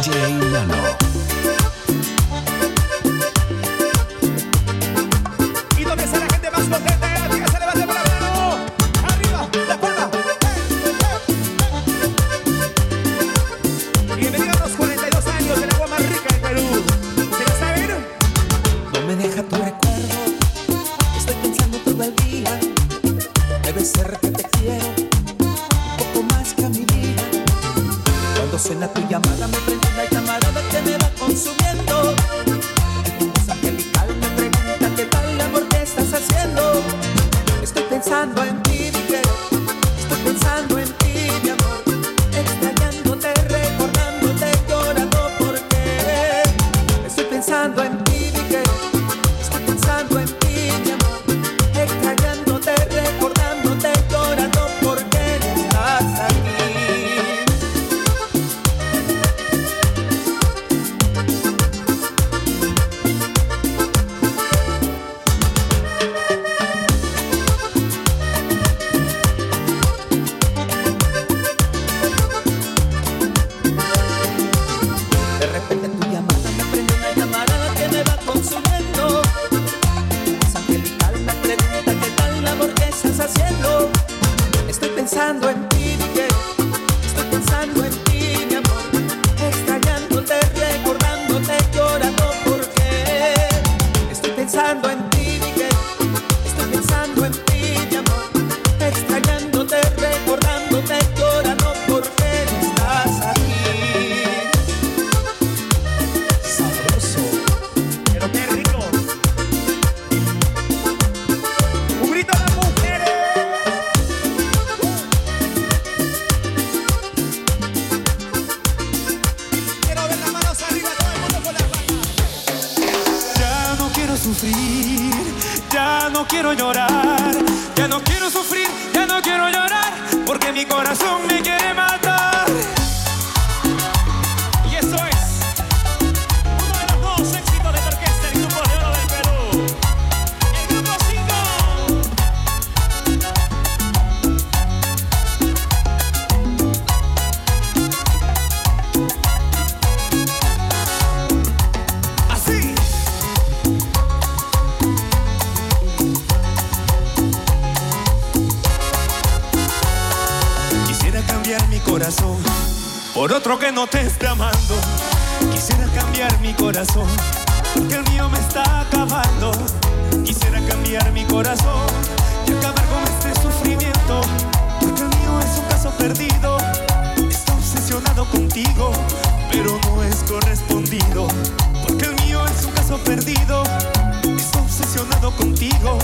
DJ Nano. Estoy pensando en por otro que no te esté amando. Quisiera cambiar mi corazón, porque el mío me está acabando. Quisiera cambiar mi corazón y acabar con este sufrimiento, porque el mío es un caso perdido. Está obsesionado contigo, pero no es correspondido, porque el mío es un caso perdido. Está obsesionado contigo,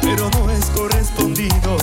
pero no es correspondido.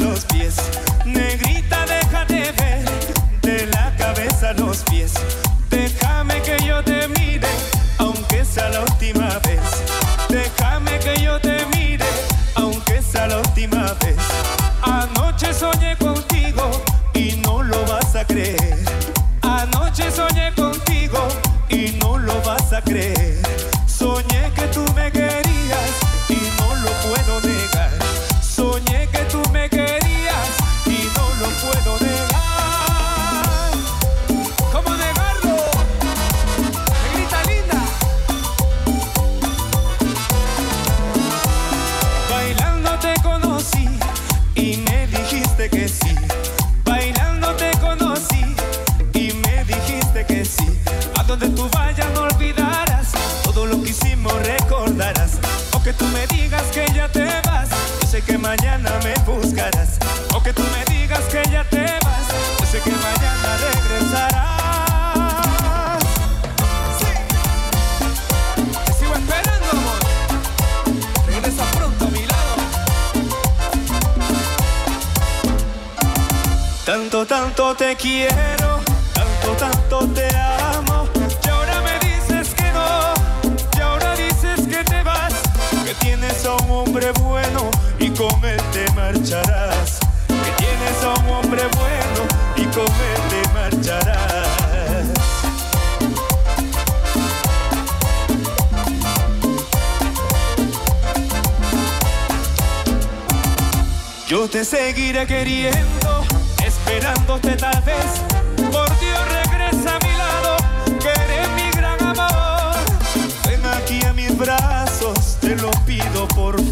los pies. Negrito Tanto, tanto te quiero, tanto, tanto te amo. Y ahora me dices que no, y ahora dices que te vas. Que tienes a un hombre bueno y con él te marcharás. Que tienes a un hombre bueno y con él te marcharás. Yo te seguiré queriendo esperándote tal vez. Por Dios regresa a mi lado, que eres mi gran amor. Ven aquí a mis brazos, te lo pido por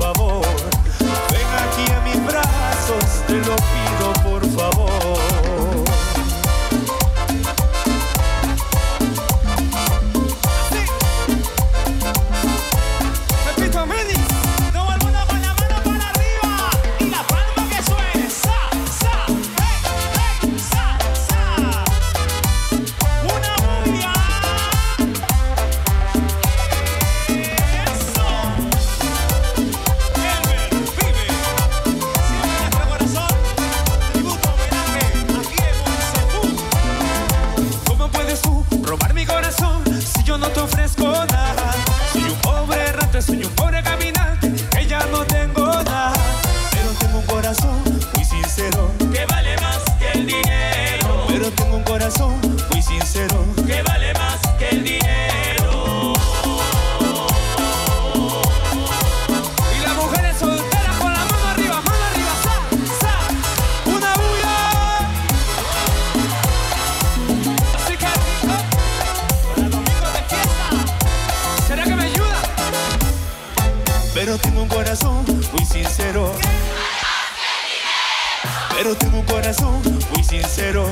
pero tengo un corazón muy sincero.